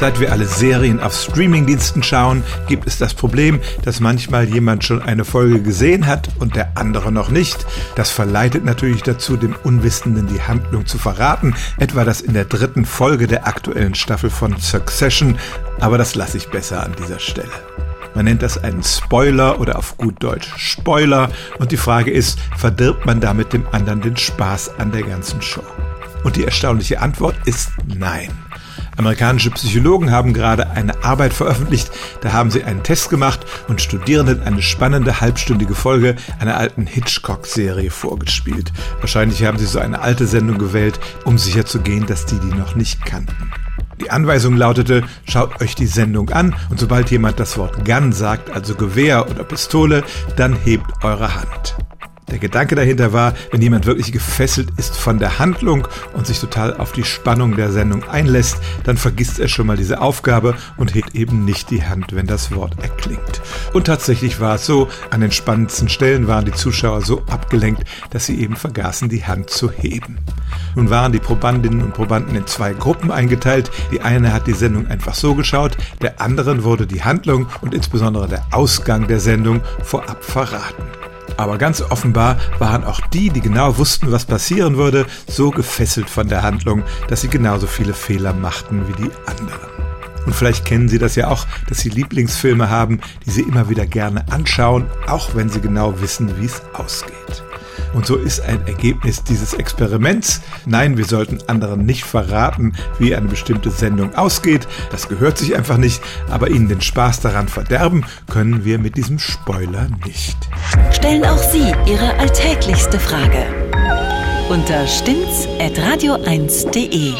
Seit wir alle Serien auf Streamingdiensten schauen, gibt es das Problem, dass manchmal jemand schon eine Folge gesehen hat und der andere noch nicht. Das verleitet natürlich dazu, dem Unwissenden die Handlung zu verraten, etwa das in der dritten Folge der aktuellen Staffel von Succession, aber das lasse ich besser an dieser Stelle. Man nennt das einen Spoiler oder auf gut Deutsch Spoiler und die Frage ist, verdirbt man damit dem anderen den Spaß an der ganzen Show? Und die erstaunliche Antwort ist nein. Amerikanische Psychologen haben gerade eine Arbeit veröffentlicht, da haben sie einen Test gemacht und Studierenden eine spannende halbstündige Folge einer alten Hitchcock-Serie vorgespielt. Wahrscheinlich haben sie so eine alte Sendung gewählt, um sicherzugehen, dass die die noch nicht kannten. Die Anweisung lautete, schaut euch die Sendung an und sobald jemand das Wort Gun sagt, also Gewehr oder Pistole, dann hebt eure Hand. Der Gedanke dahinter war, wenn jemand wirklich gefesselt ist von der Handlung und sich total auf die Spannung der Sendung einlässt, dann vergisst er schon mal diese Aufgabe und hebt eben nicht die Hand, wenn das Wort erklingt. Und tatsächlich war es so, an den spannendsten Stellen waren die Zuschauer so abgelenkt, dass sie eben vergaßen, die Hand zu heben. Nun waren die Probandinnen und Probanden in zwei Gruppen eingeteilt. Die eine hat die Sendung einfach so geschaut, der anderen wurde die Handlung und insbesondere der Ausgang der Sendung vorab verraten. Aber ganz offenbar waren auch die, die genau wussten, was passieren würde, so gefesselt von der Handlung, dass sie genauso viele Fehler machten wie die anderen. Und vielleicht kennen Sie das ja auch, dass Sie Lieblingsfilme haben, die Sie immer wieder gerne anschauen, auch wenn Sie genau wissen, wie es ausgeht. Und so ist ein Ergebnis dieses Experiments. Nein, wir sollten anderen nicht verraten, wie eine bestimmte Sendung ausgeht. Das gehört sich einfach nicht. Aber ihnen den Spaß daran verderben können wir mit diesem Spoiler nicht. Stellen auch Sie Ihre alltäglichste Frage unter stimmt's.radio1.de.